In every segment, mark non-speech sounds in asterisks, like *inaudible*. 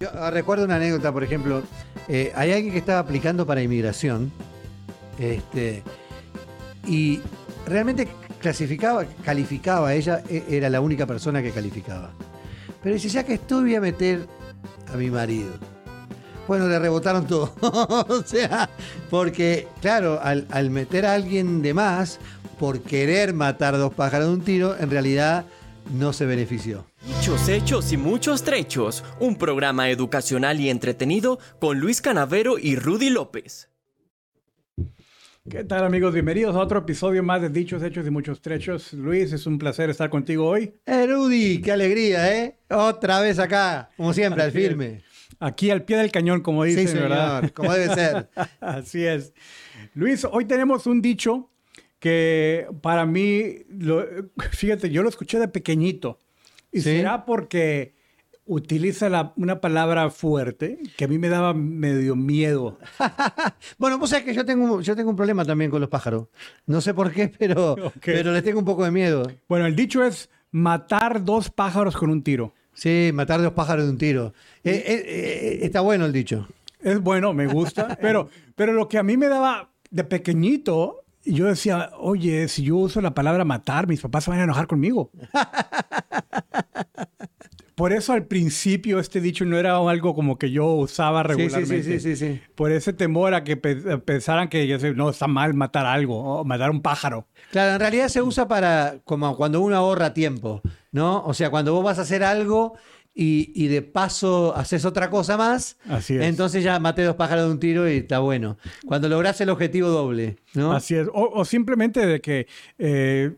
Yo ah, recuerdo una anécdota, por ejemplo, eh, hay alguien que estaba aplicando para inmigración este, y realmente clasificaba, calificaba, ella e- era la única persona que calificaba. Pero dice, ya que estoy voy a meter a mi marido. Bueno, le rebotaron todo. *laughs* o sea, porque, claro, al, al meter a alguien de más, por querer matar dos pájaros de un tiro, en realidad no se benefició. Muchos hechos y muchos trechos. Un programa educacional y entretenido con Luis Canavero y Rudy López. ¿Qué tal amigos? Bienvenidos a otro episodio más de Dichos, Hechos y Muchos Trechos. Luis, es un placer estar contigo hoy. Eh, Rudy, qué alegría, ¿eh? Otra vez acá, como siempre, al firme. Aquí al pie del cañón, como dicen, Sí, señor, ¿verdad? como debe ser. *laughs* Así es. Luis, hoy tenemos un dicho que para mí, lo- fíjate, yo lo escuché de pequeñito. Y Sí. será porque utiliza la- una palabra fuerte que a mí me daba medio miedo. *laughs* Bueno, vos sabés que yo tengo, yo tengo un problema también con los pájaros. No sé por qué, pero, *laughs* pero les tengo un poco de miedo. Bueno, el dicho es matar dos pájaros con un tiro. Sí, matar dos pájaros de un tiro. Eh, eh, eh, está bueno el dicho. Es bueno, me gusta, *laughs* pero, pero lo que a mí me daba de pequeñito, yo decía, oye, si yo uso la palabra matar, mis papás se van a enojar conmigo. Por eso al principio este dicho no era algo como que yo usaba regularmente. sí, sí, sí, sí. Por ese temor a que pe- pensaran que no está mal matar algo o matar un pájaro. Claro, en realidad se usa para como cuando uno ahorra tiempo, ¿no? O sea, cuando vos vas a hacer algo y, y de paso haces otra cosa más, Así es. entonces ya maté dos pájaros de un tiro y está bueno. Cuando lográs el objetivo doble, ¿no? Así es. O, o simplemente de que, eh,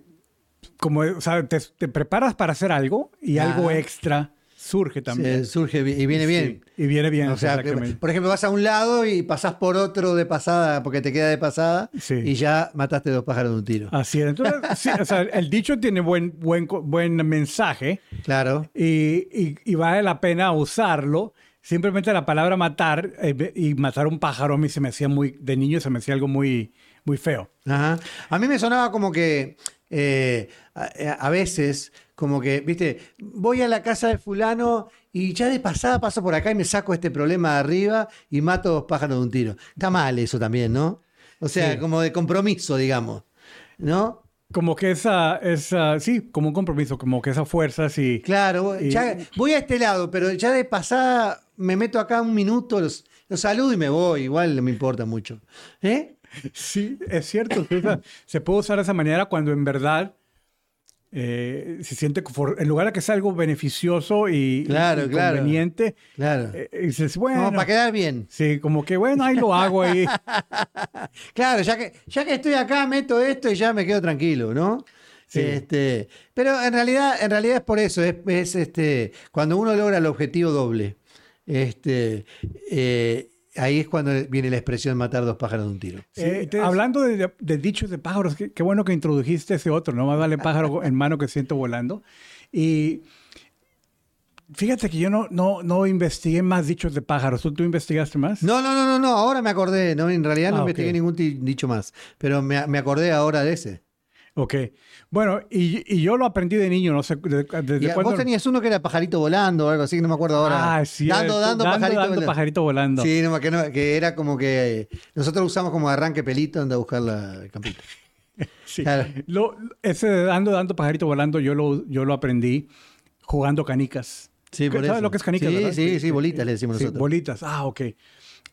como, o sea, te, te preparas para hacer algo y algo extra surge también. Surge y viene bien. Sí, y viene bien, O sea, por ejemplo, vas a un lado y pasás por otro de pasada porque te queda de pasada Sí. y ya mataste dos pájaros de un tiro. Así es. Entonces, *laughs* sí, o sea, el dicho tiene buen, buen, buen mensaje Claro. y, y- y vale la pena usarlo. Simplemente la palabra matar eh, y matar un pájaro a mí se me hacía muy, de niño se me hacía algo muy, muy feo. Ajá. A mí me sonaba como que eh, a, a veces, como que, viste, voy a la casa de fulano y ya de pasada paso por acá y me saco este problema de arriba y mato dos pájaros de un tiro. Está mal eso también, ¿no? O sea, Sí. como de compromiso, digamos. ¿No? Como que esa, esa, sí, como un compromiso, como que esa fuerza, sí. Claro, Y- ya voy a este lado, pero ya de pasada me meto acá un minuto, los, los saludo y me voy, igual no me importa mucho. ¿Eh? Sí, es cierto. se puede usar de esa manera cuando en verdad eh, se siente, en lugar de que sea algo beneficioso y, Claro, y claro. conveniente, Claro. eh, eh, dices, bueno, Como para quedar bien. sí, como que bueno, ahí lo hago ahí. *laughs* Claro, ya que, ya que estoy acá, meto esto y ya me quedo tranquilo, ¿no? Sí. Este, pero en realidad, en realidad es por eso, es, es, este, cuando uno logra el objetivo doble, este, eh, ahí es cuando viene la expresión matar dos pájaros de un tiro. Eh, hablando de, de dichos de pájaros, qué, qué bueno que introdujiste ese otro, no más vale pájaro *laughs* en mano que siento volando. Y fíjate que yo no, no, no investigué más dichos de pájaros. ¿Tú, tú investigaste más? No, no, no, no, no, ahora me acordé, no, en realidad no Ah, investigué ningún ti- dicho más, pero me, me acordé ahora de ese. Ok. Bueno, y, y yo lo aprendí de niño, no sé de- cuándo. vos tenías uno que era pajarito volando o algo así, que no me acuerdo ahora. Ah, sí. Dando, dando, pajarito dando volando. pajarito volando. Sí, no, que, no- que era como que eh, nosotros usamos como arranque pelito, anda a buscar la el campito. *laughs* Sí. Claro. Lo- ese de dando, dando pajarito volando, yo lo, yo lo aprendí jugando canicas. Sí, por ¿Sabes eso. lo que es canicas? Sí, verdad? sí, sí, bolitas le decimos Sí, nosotros. bolitas. Ah, ok.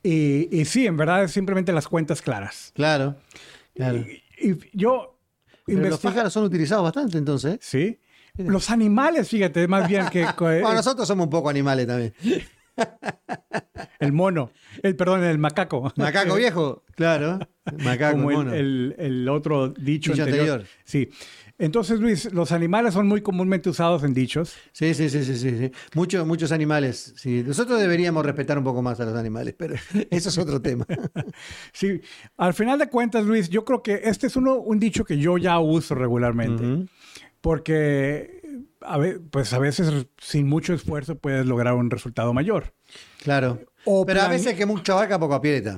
Y, y sí, en verdad es simplemente las cuentas claras. Claro, claro. Y, y yo Pero los pájaros son utilizados bastante entonces. Sí. Los animales, fíjate, más bien que *laughs* que- Bueno, nosotros somos un poco animales también. *laughs* el mono. El, perdón, el macaco. Macaco *laughs* viejo, claro. Macaco, como el, mono. el- el otro dicho, Dicho anterior. anterior. Sí. Entonces, Luis, los animales son muy comúnmente usados en dichos. Sí, sí, sí, sí, sí. Muchos, muchos animales. Sí. Nosotros deberíamos respetar un poco más a los animales, pero *laughs* eso es otro tema. *laughs* Sí, al final de cuentas, Luis, yo creo que este es uno, un dicho que yo ya uso regularmente. Porque a ve- pues a veces sin mucho esfuerzo puedes lograr un resultado mayor. Claro. O Pero a plan- veces el que mucho abarca, poco aprieta.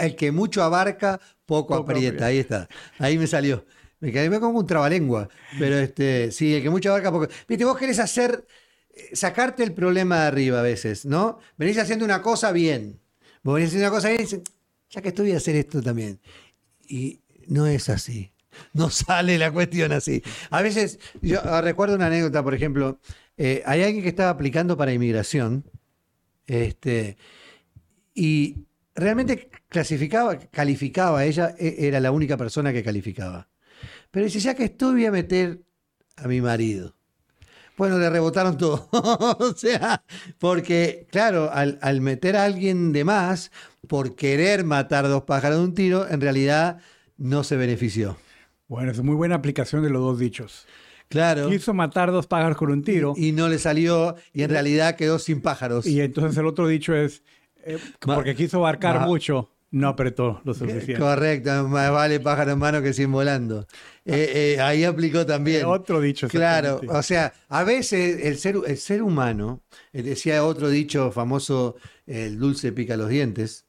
El que mucho abarca, poco, Poco aprieta. aprieta. Ahí está. Ahí me salió. Me quedé como un trabalengua. Pero este, sí, el que mucho abarca, poco. Viste, vos querés hacer sacarte el problema de arriba a veces, ¿no? Venís haciendo una cosa bien. Vos venís haciendo una cosa bien y dices, ya que estoy a hacer esto también. Y no es así. No *laughs* sale la cuestión así. A veces, yo ah, recuerdo una anécdota, por ejemplo, eh, hay alguien que estaba aplicando para inmigración, este, y realmente clasificaba, calificaba, ella e, era la única persona que calificaba. Pero dice, ya que estoy, voy a meter a mi marido. Bueno, le rebotaron todo. *laughs* o sea, porque, claro, al, al, meter a alguien de más, por querer matar dos pájaros de un tiro, en realidad no se benefició. Bueno, es muy buena aplicación de los dos dichos. Claro. Quiso matar dos pájaros con un tiro. Y, no le salió, y en realidad quedó sin pájaros. Y entonces el otro dicho es, eh, porque quiso abarcar mucho, no apretó lo suficiente. Correcto, más vale pájaro en mano que sin volando. Eh, eh, ahí aplicó también. otro dicho. Claro, o sea, a veces el ser, el ser humano, decía otro dicho famoso, el dulce pica los dientes,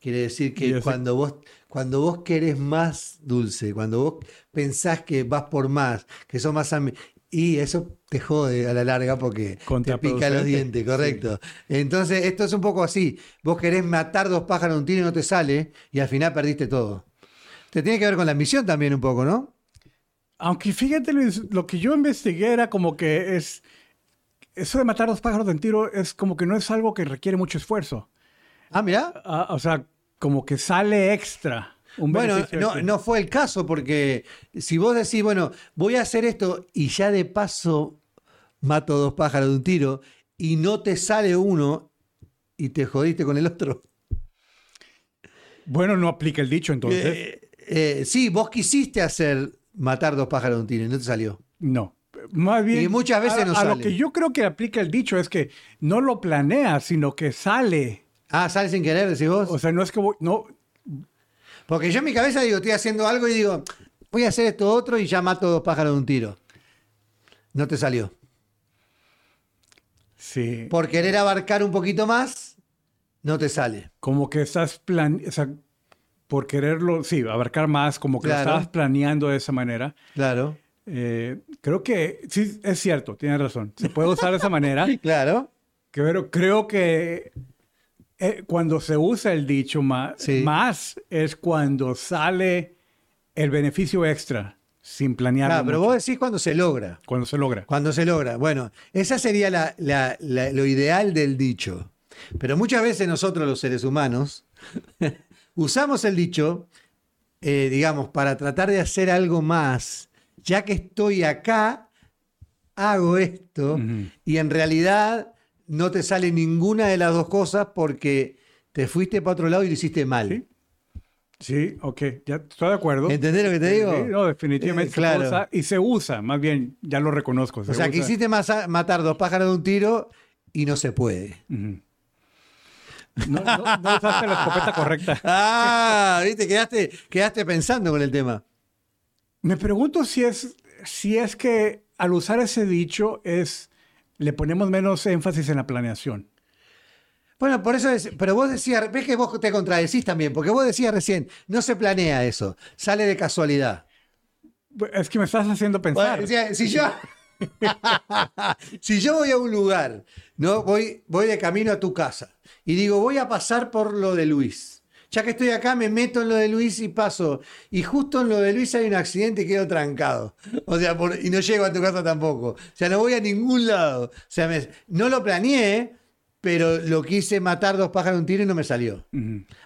quiere decir que cuando vos cuando vos querés más dulce, cuando vos pensás que vas por más, que sos más... Y eso te jode a la larga porque te pica los dientes, correcto. Entonces, esto es un poco así. Vos querés matar dos pájaros de un tiro y no te sale, y al final perdiste todo. Te tiene que ver con la misión también un poco, ¿no? Aunque fíjate, Luis, lo que yo investigué era como que es. Eso de matar dos pájaros de un tiro es como que no es algo que requiere mucho esfuerzo. Ah, mira. Ah, o sea, como que sale extra. Bueno, no, no, fue el caso, porque si vos decís, bueno, voy a hacer esto y ya de paso mato dos pájaros de un tiro y no te sale uno y te jodiste con el otro. Bueno, no aplica el dicho entonces. Eh, eh, sí, vos quisiste hacer matar dos pájaros de un tiro y no te salió. No. Más bien, y muchas veces no sale. A lo que yo creo que aplica el dicho es que no lo planeas, sino que sale Ah, sale sin querer, decís vos. O sea, no es que voy, no. Porque yo en mi cabeza digo, estoy haciendo algo y digo, voy a hacer esto otro y ya mato dos pájaros de un tiro. No te salió. Sí. Por querer abarcar un poquito más, no te sale. Como que estás plan, o sea, por quererlo, sí, abarcar más, como que lo estabas planeando de esa manera. Claro. Eh, creo que sí, es cierto, tienes razón. Se puede usar de esa manera. *laughs* claro. Pero creo que eh, cuando se usa el dicho más, más es cuando sale el beneficio extra sin planear. Claro, pero vos decís cuando se logra. Cuando se logra. Cuando se logra. Bueno, esa sería lo ideal del dicho. Pero muchas veces nosotros los seres humanos *laughs* usamos el dicho, eh, digamos, para tratar de hacer algo más. Ya que estoy acá, hago esto y en realidad no te sale ninguna de las dos cosas porque te fuiste para otro lado y lo hiciste mal. Sí, ok, ya estoy de acuerdo. ¿Entendés lo que te digo? no, definitivamente. Eh, claro. y se usa, más bien, ya lo reconozco. o sea, quisiste matar dos pájaros de un tiro y no se puede. no, usaste la escopeta correcta. *laughs* Ah, viste, quedaste, quedaste pensando con el tema. Me pregunto si es, si es que al usar ese dicho es le ponemos menos énfasis en la planeación. Bueno, por eso es, pero vos decías, ves que vos te contradecís también, porque vos decías recién, no se planea eso, sale de casualidad. Es que me estás haciendo pensar. si yo, *laughs* si yo voy a un lugar, no voy, voy de camino a tu casa y digo, voy a pasar por lo de Luis ya que estoy acá, me meto en lo de Luis y paso. Y justo en lo de Luis hay un accidente y quedo trancado. O sea, y no llego a tu casa tampoco. O sea, no voy a ningún lado. O sea, no lo planeé, pero lo quise matar dos pájaros de un tiro y no me salió.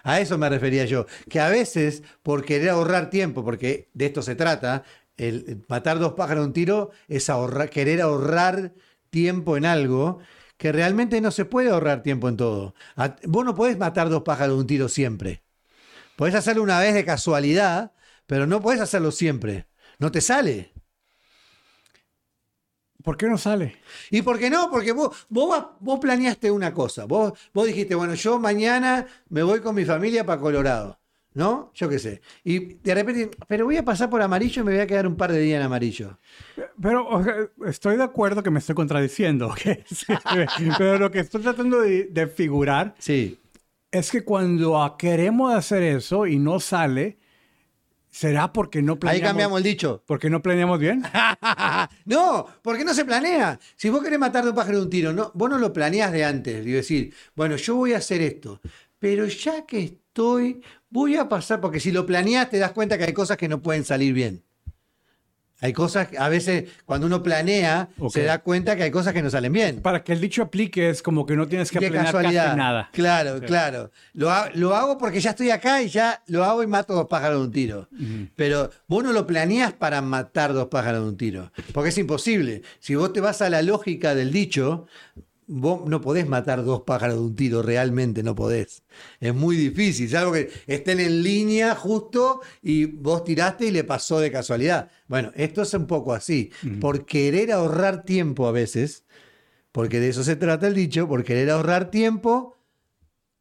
A eso me refería yo. Que a veces, por querer ahorrar tiempo, porque de esto se trata, el matar dos pájaros de un tiro es ahorrar, querer ahorrar tiempo en algo que realmente no se puede ahorrar tiempo en todo. Vos no podés matar dos pájaros de un tiro siempre. Podés hacerlo una vez de casualidad, pero no podés hacerlo siempre. No te sale. ¿Por qué no sale? ¿Y por qué no? Porque vos, vos, vos planeaste una cosa. Vos, vos dijiste, bueno, yo mañana me voy con mi familia para Colorado. ¿No? Yo qué sé. Y de repente, pero voy a pasar por amarillo y me voy a quedar un par de días en amarillo. Pero estoy de acuerdo que me estoy contradiciendo. *laughs* *laughs* pero lo que estoy tratando de, figurar sí. es que cuando queremos hacer eso y no sale, ¿Será porque no Ahí planeamos? cambiamos el dicho. ¿Porque no planeamos bien? *laughs* no, porque no se planea. Si vos querés matar de un pájaro de un tiro, no, vos no lo planeás de antes. Digo, decir, bueno, yo voy a hacer esto, pero ya que estoy, voy a pasar, porque si lo planeás te das cuenta que hay cosas que no pueden salir bien. Hay cosas, a veces cuando uno planea, se da cuenta que hay cosas que no salen bien. Para que el dicho aplique es como que no tienes que de planear casualidad. casi nada. Claro, Sí. claro. Lo, ha- lo hago porque ya estoy acá y ya lo hago y mato dos pájaros de un tiro. Pero vos no lo planeás para matar dos pájaros de un tiro. Porque es imposible. Si vos te vas a la lógica del dicho, vos no podés matar dos pájaros de un tiro, realmente no podés. Es muy difícil. Es algo que estén en línea justo y vos tiraste y le pasó de casualidad. Bueno, esto es un poco así. Por querer ahorrar tiempo a veces, porque de eso se trata el dicho, por querer ahorrar tiempo,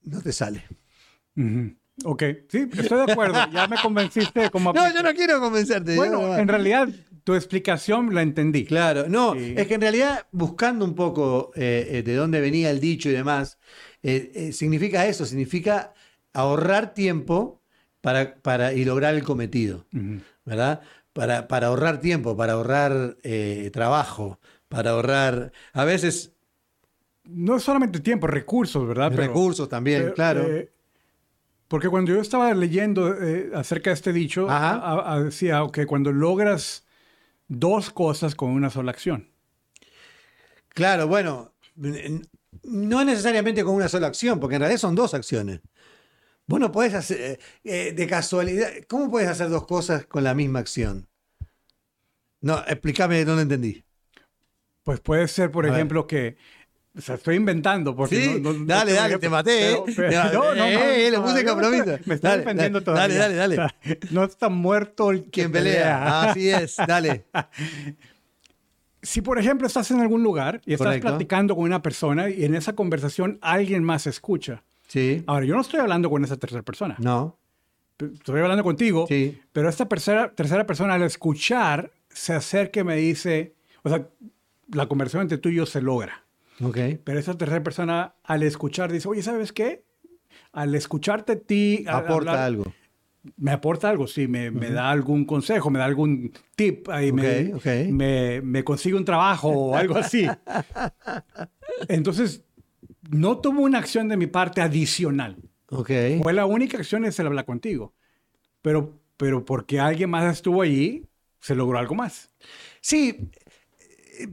no te sale. Ujú. Ok, sí, estoy de acuerdo. Ya me convenciste de cómo *laughs* No, yo no quiero convencerte. Bueno, no- en realidad tu explicación la entendí. Claro, no, Sí. es que en realidad buscando un poco eh, eh, de dónde venía el dicho y demás, eh, significa eso, significa ahorrar tiempo para, para, y lograr el cometido. ¿verdad? Para, para ahorrar tiempo, para ahorrar trabajo, para ahorrar, a veces No es solamente tiempo, recursos, ¿verdad? Pero- recursos también, pero, claro. porque cuando yo estaba leyendo acerca de este dicho, decía que cuando logras dos cosas con una sola acción. Claro, bueno, no necesariamente con una sola acción, porque en realidad son dos acciones. Vos no podés hacer, eh, eh, de casualidad, ¿cómo puedes hacer dos cosas con la misma acción? No, explícame, no lo entendí. Pues puede ser, por A ver. ejemplo, que. O sea, estoy inventando. Porque Sí, no- no- no dale, tengo dale, te maté, ¿eh? Pero- pero- no, no, no, eh, le no, puse no, compromiso. Me estoy defendiendo todavía. dale, dale, dale. O sea, no está muerto el que ¿Quién pelea? Así es, dale. *laughs* Si, por ejemplo, estás en algún lugar y estás Correcto. platicando con una persona y en esa conversación alguien más escucha. Sí, Ahora, yo no estoy hablando con esa tercera persona. no, Estoy hablando contigo. sí, Pero esta tercera, tercera persona al escuchar se acerca y me dice, o sea, la conversación entre tú y yo se logra. Ok. Pero esa tercera persona al escuchar dice, oye, ¿sabes qué? Al escucharte a ti... al Aporta hablar- algo. Me aporta algo, sí, me, me da algún consejo, me da algún tip, ahí me, Ok, ok. Me, me consigue un trabajo o algo así. *laughs* Entonces, no tuvo una acción de mi parte adicional. Ok. Fue la única acción es el hablar contigo. Pero, pero porque alguien más estuvo allí, se logró algo más. Sí,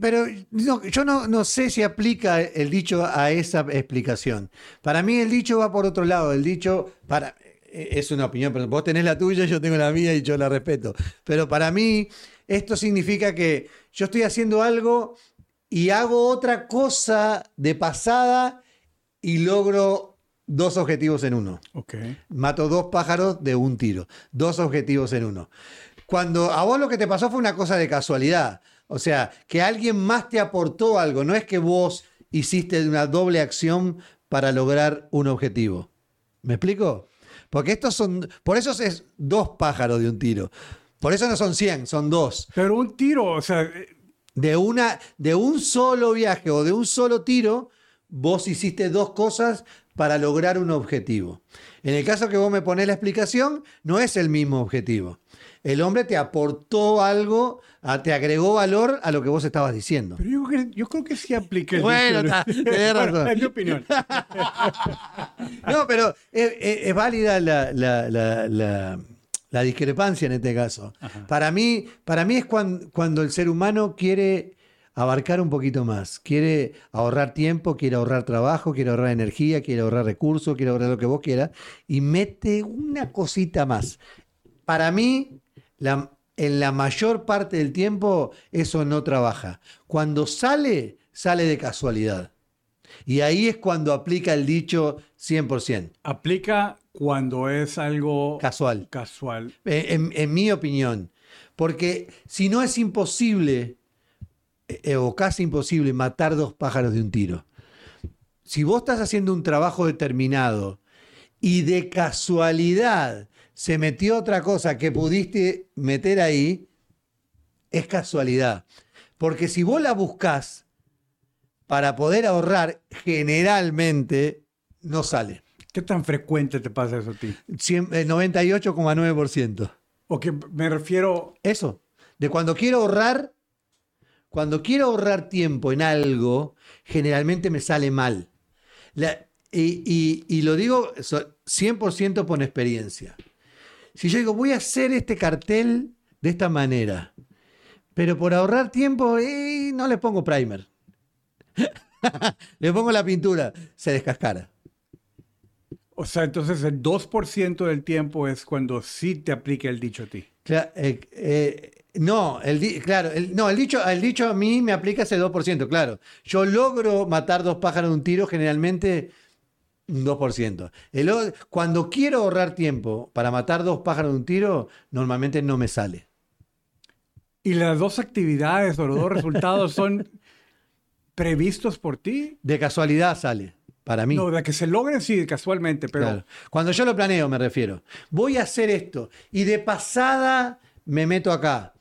pero no, yo no, no sé si aplica el dicho a esa explicación. Para mí el dicho va por otro lado. El dicho, para, eh, es una opinión, pero vos tenés la tuya, yo tengo la mía y yo la respeto. Pero para mí esto significa que yo estoy haciendo algo y hago otra cosa de pasada y logro dos objetivos en uno. Ok. Mato dos pájaros de un tiro. Dos objetivos en uno. Cuando a vos lo que te pasó fue una cosa de casualidad. O sea, que alguien más te aportó algo. No es que vos hiciste una doble acción para lograr un objetivo. ¿Me explico? Porque estos son. Por eso es dos pájaros de un tiro. Por eso no son 100, son dos. Pero un tiro, o sea, eh, De, una, de un solo viaje o de un solo tiro, vos hiciste dos cosas para lograr un objetivo. En el caso que vos me ponés la explicación, no es el mismo objetivo. El hombre te aportó algo, a- te agregó valor a lo que vos estabas diciendo. pero yo, creo- yo creo que sí aplica el Bueno, tenés Bueno, razón. es *laughs* mi opinión. *laughs* No, pero es, es- es válida la, la- la- la- la discrepancia en este caso. Para mí, para mí es cuan- cuando, el ser humano quiere abarcar un poquito más, quiere ahorrar tiempo, quiere ahorrar trabajo, quiere ahorrar energía, quiere ahorrar recursos, quiere ahorrar lo que vos quieras, y mete una cosita más. Para mí, la- en la mayor parte del tiempo eso no trabaja. Cuando sale, sale de casualidad. Y ahí es cuando aplica el dicho 100%, Aplica cuando es algo casual, casual. eh, en, en mi opinión. Porque si no es imposible, eh, o casi imposible, matar dos pájaros de un tiro. Si vos estás haciendo un trabajo determinado y de casualidad se metió otra cosa que pudiste meter ahí, es casualidad. Porque si vos la buscás para poder ahorrar, generalmente no sale. ¿Qué tan frecuente te pasa eso a ti? Cien- eh, 98,9%. O que me refiero, Eso. De cuando quiero ahorrar, cuando quiero ahorrar tiempo en algo, generalmente me sale mal. La- y, y- y lo digo so- 100% por experiencia. Si yo digo, voy a hacer este cartel de esta manera, pero por ahorrar tiempo, eh, no le pongo primer. *laughs* le pongo la pintura, se descascara. o sea, entonces el 2% del tiempo es cuando sí te aplica el dicho a ti. Eh, eh, no, el, claro, el- no, el dicho, el dicho a mí me aplica ese 2%, claro. Yo logro matar dos pájaros de un tiro generalmente un 2%. El cuando quiero ahorrar tiempo para matar dos pájaros de un tiro, normalmente no me sale. ¿Y las dos actividades o los dos resultados son previstos por ti? De casualidad sale, para mí. No, de que se logren sí, casualmente, pero Claro. Cuando yo lo planeo, me refiero. Voy a hacer esto y de pasada me meto acá.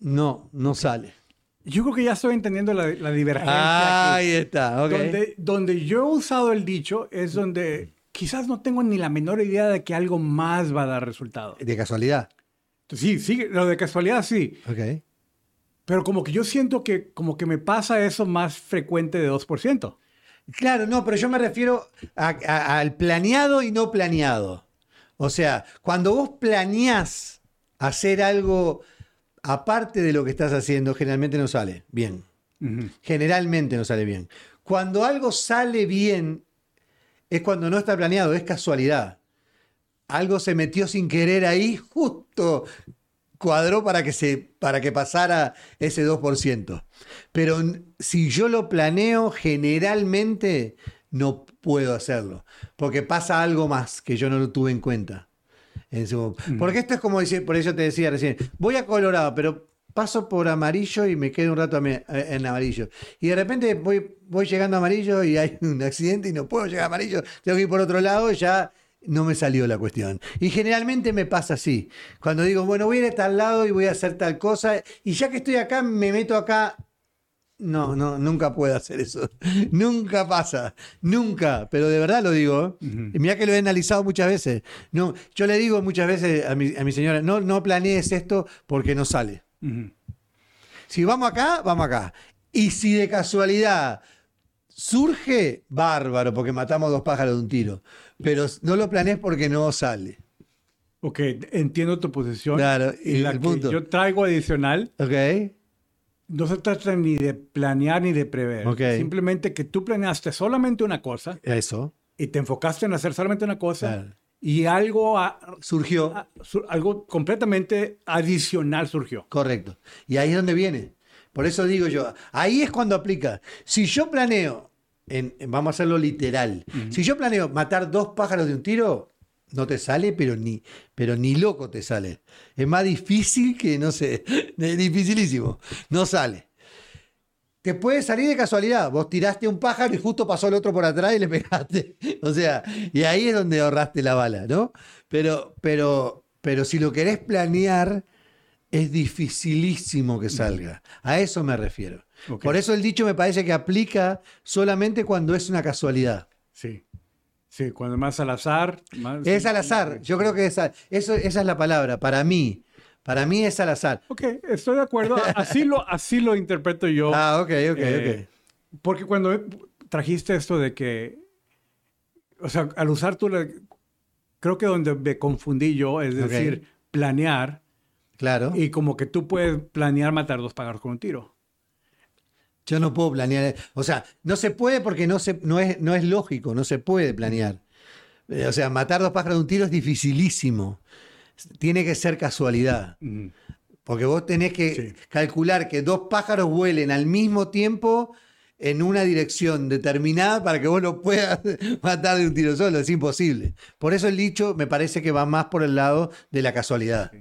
No, no sale. Yo creo que ya estoy entendiendo la, la divergencia. aquí. Ahí está, ok. Donde, donde yo he usado el dicho es donde quizás no tengo ni la menor idea de que algo más va a dar resultado. De casualidad. Sí, sí, lo de casualidad sí, Ok. pero como que yo siento que como que me pasa eso más frecuente de 2%. Claro, no, pero yo me refiero a- a- al planeado y no planeado. O sea, cuando vos planeás hacer algo aparte de lo que estás haciendo, generalmente no sale bien. Generalmente no sale bien. Cuando algo sale bien, es cuando no está planeado, es casualidad. Algo se metió sin querer ahí, justo cuadró para que, se, para que pasara ese 2%. Pero si yo lo planeo, generalmente no puedo hacerlo, porque pasa algo más que yo no lo tuve en cuenta. En su- Porque esto es como decir, por eso te decía recién, voy a Colorado, pero paso por amarillo y me quedo un rato me- en amarillo. Y de repente voy, voy llegando a amarillo y hay *laughs* un accidente y no puedo llegar a amarillo, tengo que ir por otro lado y ya no me salió la cuestión. Y generalmente me pasa así. Cuando digo, bueno, voy a ir a tal lado y voy a hacer tal cosa, y ya que estoy acá, me meto acá. No, no, nunca puedo hacer eso. *laughs* nunca pasa. Nunca. Pero de verdad lo digo. ¿eh? Y Mira que lo he analizado muchas veces. No, yo le digo muchas veces a mi, a mi señora, no, no planees esto porque no sale. Si vamos acá, vamos acá. Y si de casualidad surge, bárbaro, porque matamos dos pájaros de un tiro. Pero no lo planees porque no sale. Ok, entiendo tu posición. Claro, y y la el que punto. yo traigo adicional ¿Ok? No se trata ni de planear ni de prever. Simplemente que tú planeaste solamente una cosa Eso. y te enfocaste en hacer solamente una cosa Claro. y algo, a- Surgió. a- algo completamente adicional surgió. Correcto. Y ahí es donde viene. Por eso digo yo, ahí es cuando aplica. Si yo planeo, en, en- vamos a hacerlo literal, si yo planeo matar dos pájaros de un tiro, no te sale, pero ni, pero ni loco te sale. Es más difícil que, no sé, *laughs* es dificilísimo. No sale. Te puede salir de casualidad. Vos tiraste un pájaro y justo pasó el otro por atrás y le *laughs* pegaste. O sea, y ahí es donde ahorraste la bala, ¿no? Pero, pero, pero si lo querés planear, es dificilísimo que salga. A eso me refiero. Por eso el dicho me parece que aplica solamente cuando es una casualidad. Sí. Sí, cuando más al azar. Más, Es al azar. Yo creo que esa, eso, esa es la palabra. Para mí. Para mí es al azar. Ok, estoy de acuerdo. Así lo, así lo interpreto yo. Ah, ok, ok, Eh, Porque cuando trajiste esto de que, o sea, al usar tú, la- creo que donde me confundí yo, es Ok. decir, planear, ok. Claro. y como que tú puedes planear matar dos pájaros con un tiro. Yo no puedo planear. O sea, no se puede porque no, se, no, es, no es lógico, no se puede planear. Eh, O sea, matar dos pájaros de un tiro es dificilísimo. Tiene que ser casualidad. Porque vos tenés que Sí. calcular que dos pájaros vuelen al mismo tiempo en una dirección determinada para que vos lo puedas *laughs* matar de un tiro solo. Es imposible. Por eso el dicho me parece que va más por el lado de la casualidad.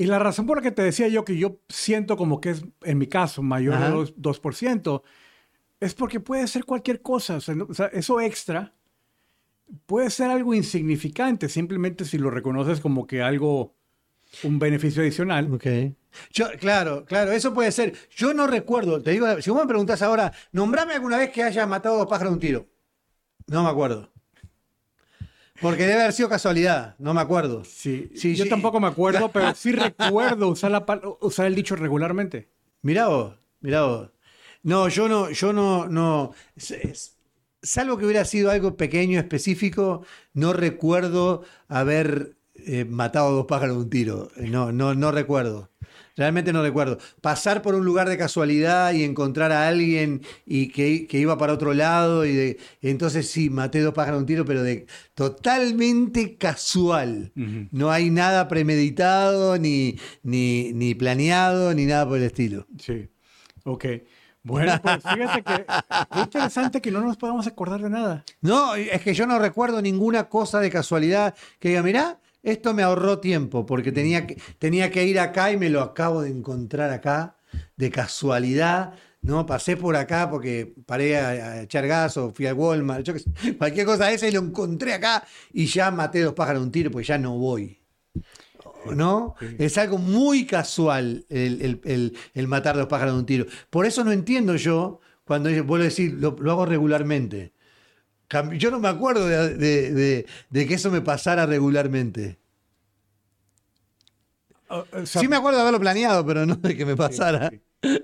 Y la razón por la que te decía yo que yo siento como que es, en mi caso, mayor Ajá. de dos- 2%, es porque puede ser cualquier cosa. O sea, no- o sea, eso extra puede ser algo insignificante, simplemente si lo reconoces como que algo, un beneficio adicional. Ok. Yo, claro, claro, eso puede ser. Yo no recuerdo, te digo, si vos me preguntás ahora, nombrame alguna vez que haya matado dos pájaros de un tiro. No me acuerdo. Porque debe haber sido casualidad, no me acuerdo. Sí, Sí, yo sí. tampoco me acuerdo, *laughs* pero sí recuerdo usar, la, usar el dicho regularmente. Mirá vos, mirá vos. No, yo no, yo no, no. salvo que hubiera sido algo pequeño, específico, no recuerdo haber eh, matado a dos pájaros de un tiro. No, no, no recuerdo. Realmente no recuerdo. Pasar por un lugar de casualidad y encontrar a alguien y que, que iba para otro lado y de, entonces sí, maté dos pájaros de un tiro, pero de totalmente casual. No hay nada premeditado, ni, ni, ni planeado, ni nada por el estilo. Sí. Ok. Bueno, pues fíjate que qué interesante que no nos podamos acordar de nada. No, es que yo no recuerdo ninguna cosa de casualidad que diga, mirá, esto me ahorró tiempo porque tenía que, tenía que ir acá y me lo acabo de encontrar acá de casualidad. No, pasé por acá porque paré a, a echar gas o fui al Walmart, yo *laughs* cualquier cosa de esa y lo encontré acá y ya maté dos pájaros de un tiro porque ya no voy. ¿No? Es algo muy casual el, el- el- el matar dos pájaros de un tiro. Por eso no entiendo yo cuando vuelvo a decir, lo, lo hago regularmente. Yo no me acuerdo de, de- de- de que eso me pasara regularmente. O- o sea, Sí me acuerdo de haberlo planeado, pero no de que me pasara.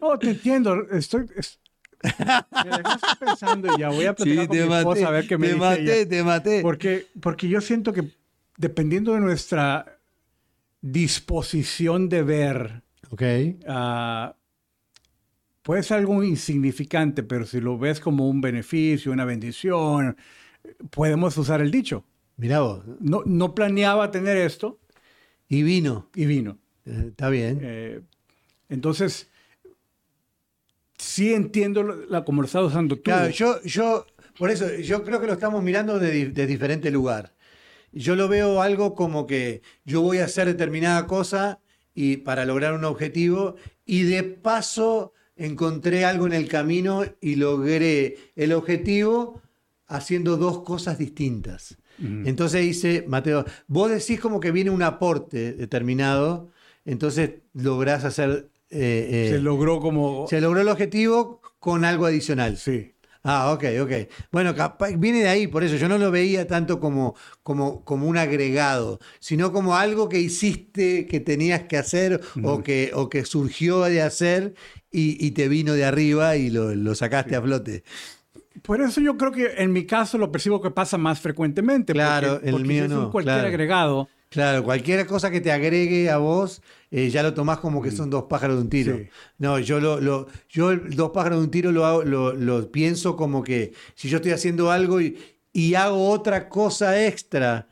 No, te entiendo. Estoy. es- *laughs* me pensando y ya voy a platicar con mi esposa a ver qué me te dice maté, ella. te maté. Porque, porque yo siento que dependiendo de nuestra disposición de ver, Ok. ah, puede ser algo insignificante, pero si lo ves como un beneficio, una bendición, podemos usar el dicho. Mirá vos. No, no planeaba tener esto Y vino. y vino. Eh, Está bien. Eh, entonces, sí entiendo la, como lo estás usando tú. Claro, yo, yo, por eso, yo creo que lo estamos mirando de, de diferente lugar. Yo lo veo algo como que yo voy a hacer determinada cosa y para lograr un objetivo y de paso encontré algo en el camino y logré el objetivo haciendo dos cosas distintas. Entonces dice, Mateo, vos decís como que viene un aporte determinado, entonces lográs hacer... eh, eh, Se logró como... se logró el objetivo con algo adicional. Sí. Ah, ok, ok. Bueno, capaz, viene de ahí, por eso yo no lo veía tanto como, como, como un agregado, sino como algo que hiciste, que tenías que hacer o, que, o que surgió de hacer y, y te vino de arriba y lo, lo sacaste a flote. Por eso yo creo que en mi caso lo percibo que pasa más frecuentemente. Claro, porque, el porque mío si es un no, cualquier claro. agregado. Claro, cualquier cosa que te agregue a vos, eh, ya lo tomás como que son dos pájaros de un tiro. Sí. No, yo lo, lo- yo dos pájaros de un tiro lo, hago- lo, lo pienso como que si yo estoy haciendo algo y, y hago otra cosa extra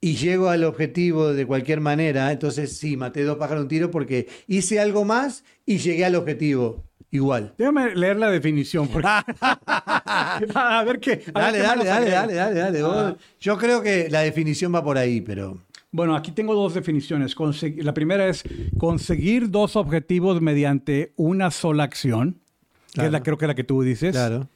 y llego al objetivo de cualquier manera, entonces sí, maté dos pájaros un tiro porque hice algo más y llegué al objetivo igual. Déjame leer la definición. porque- *laughs* a ver qué. a ver Dale, qué más dale, dale, dale, dale, dale. Ah. Yo creo que la definición va por ahí, pero... Bueno, aquí tengo dos definiciones. La primera es conseguir dos objetivos mediante una sola acción, que es la, creo que es la que tú dices. Claro.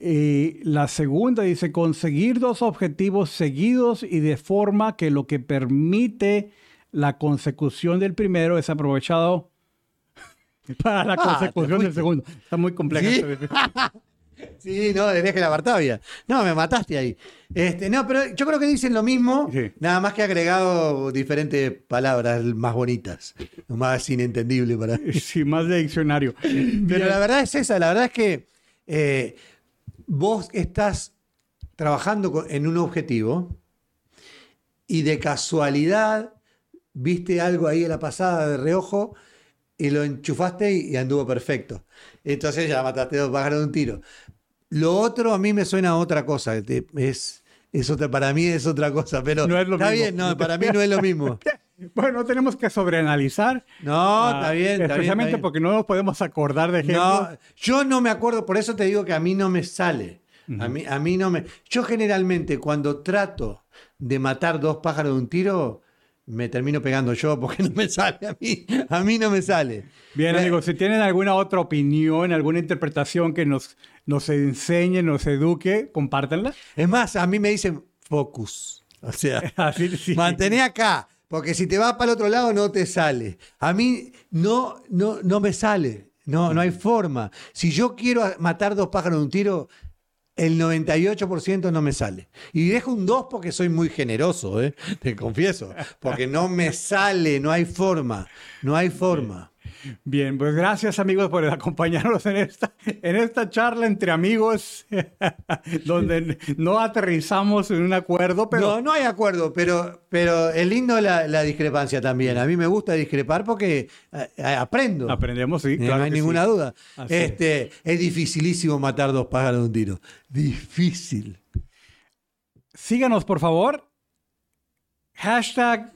La segunda dice conseguir dos objetivos seguidos y de forma que lo que permite la consecución del primero es aprovechado *laughs* para la Ah, consecución del segundo. Está muy compleja. *laughs* Sí. no, de viaje a la Bartavia. No, me mataste ahí. Este, no, pero yo creo que dicen lo mismo, Sí. nada más que agregado diferentes palabras más bonitas, más inentendible para. *laughs* Sí, más de diccionario. Pero la verdad es esa, la verdad es que eh, vos estás trabajando en un objetivo y de casualidad viste algo ahí en la pasada de reojo y lo enchufaste y, anduvo perfecto. Entonces ya mataste dos pájaros de un tiro. Lo otro a mí me suena a otra cosa. Es, es otra, para mí es otra cosa, pero No es lo está mismo. bien, no, para mí no es lo mismo. *laughs* Bueno, tenemos que sobreanalizar. No, Ah, está bien, está bien, Especialmente está bien. porque no nos podemos acordar de ejemplos. No, yo no me acuerdo, por eso te digo que a mí no me sale. A mí, a mí no me. Yo generalmente cuando trato de matar dos pájaros de un tiro, me termino pegando yo porque *laughs* no me sale a mí. A mí no me sale. Bien, Me- amigos, si tienen alguna otra opinión, alguna interpretación que nos, nos enseñe, nos eduque, compártanla. Es más, a mí me dicen focus. O sea, *laughs* Así, sí. mantené acá. Porque si te vas para el otro lado no te sale. A mí no, no, no me sale. No, no hay forma. Si yo quiero matar dos pájaros de un tiro, el 98% no me sale. Y dejo un 2 porque soy muy generoso, ¿eh? *laughs* te confieso. Porque no me sale, no hay forma, no hay forma. Bien, pues gracias amigos por acompañarnos en esta, en esta charla entre amigos, *laughs* donde no aterrizamos en un acuerdo, pero... No, no hay acuerdo, pero, pero es lindo la, la discrepancia también. A mí me gusta discrepar porque eh, aprendo. Aprendemos, sí. Eh, claro no hay ninguna sí. duda. Así Este, es dificilísimo matar dos pájaros de un tiro. Difícil. Síganos, por favor. Hashtag...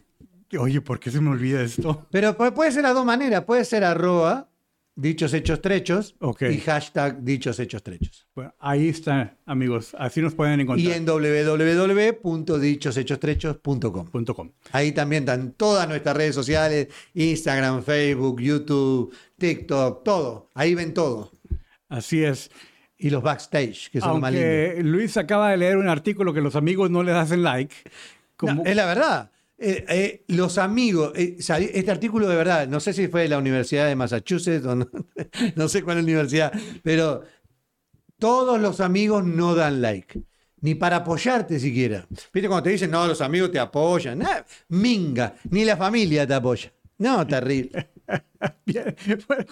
Oye, ¿por qué se me olvida esto? Pero pu- puede ser a dos maneras. Puede ser arroba dichos hechos trechos y hashtag dichos hechos trechos. Bueno, ahí está, amigos. Así nos pueden encontrar. Y en www.dichoshechos.com. punto com. Ahí también están todas nuestras redes sociales, Instagram, Facebook, YouTube, TikTok, todo. Ahí ven todo. Así es. Y los backstage, que son. Aunque Luis acaba de leer un artículo que los amigos no les hacen like. Como, No, es la verdad. Eh, eh, los amigos, eh, este artículo de verdad, no sé si fue de la Universidad de Massachusetts o no, *laughs* no sé cuál universidad, pero todos los amigos no dan like. Ni para apoyarte siquiera. ¿Viste cuando te dicen, no, los amigos te apoyan? Minga, ni la familia te apoya. No, terrible. *laughs* Bien,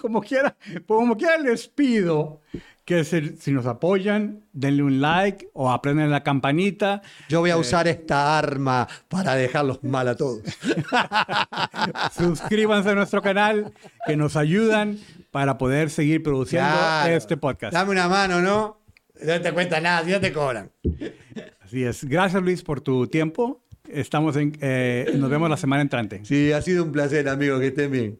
como quiera, como quiera les pido que se- si nos apoyan, denle un like o aprendan la campanita. Yo voy a usar esta arma para dejarlos mal a todos. *laughs* Suscríbanse a nuestro canal, que nos ayudan para poder seguir produciendo Claro. este podcast. Dame una mano, ¿no? No te cuesta nada, si no te cobran. Así es. Gracias, Luis, por tu tiempo. Estamos en, eh, nos vemos la semana entrante. Sí, ha sido un placer, amigo, que estén bien.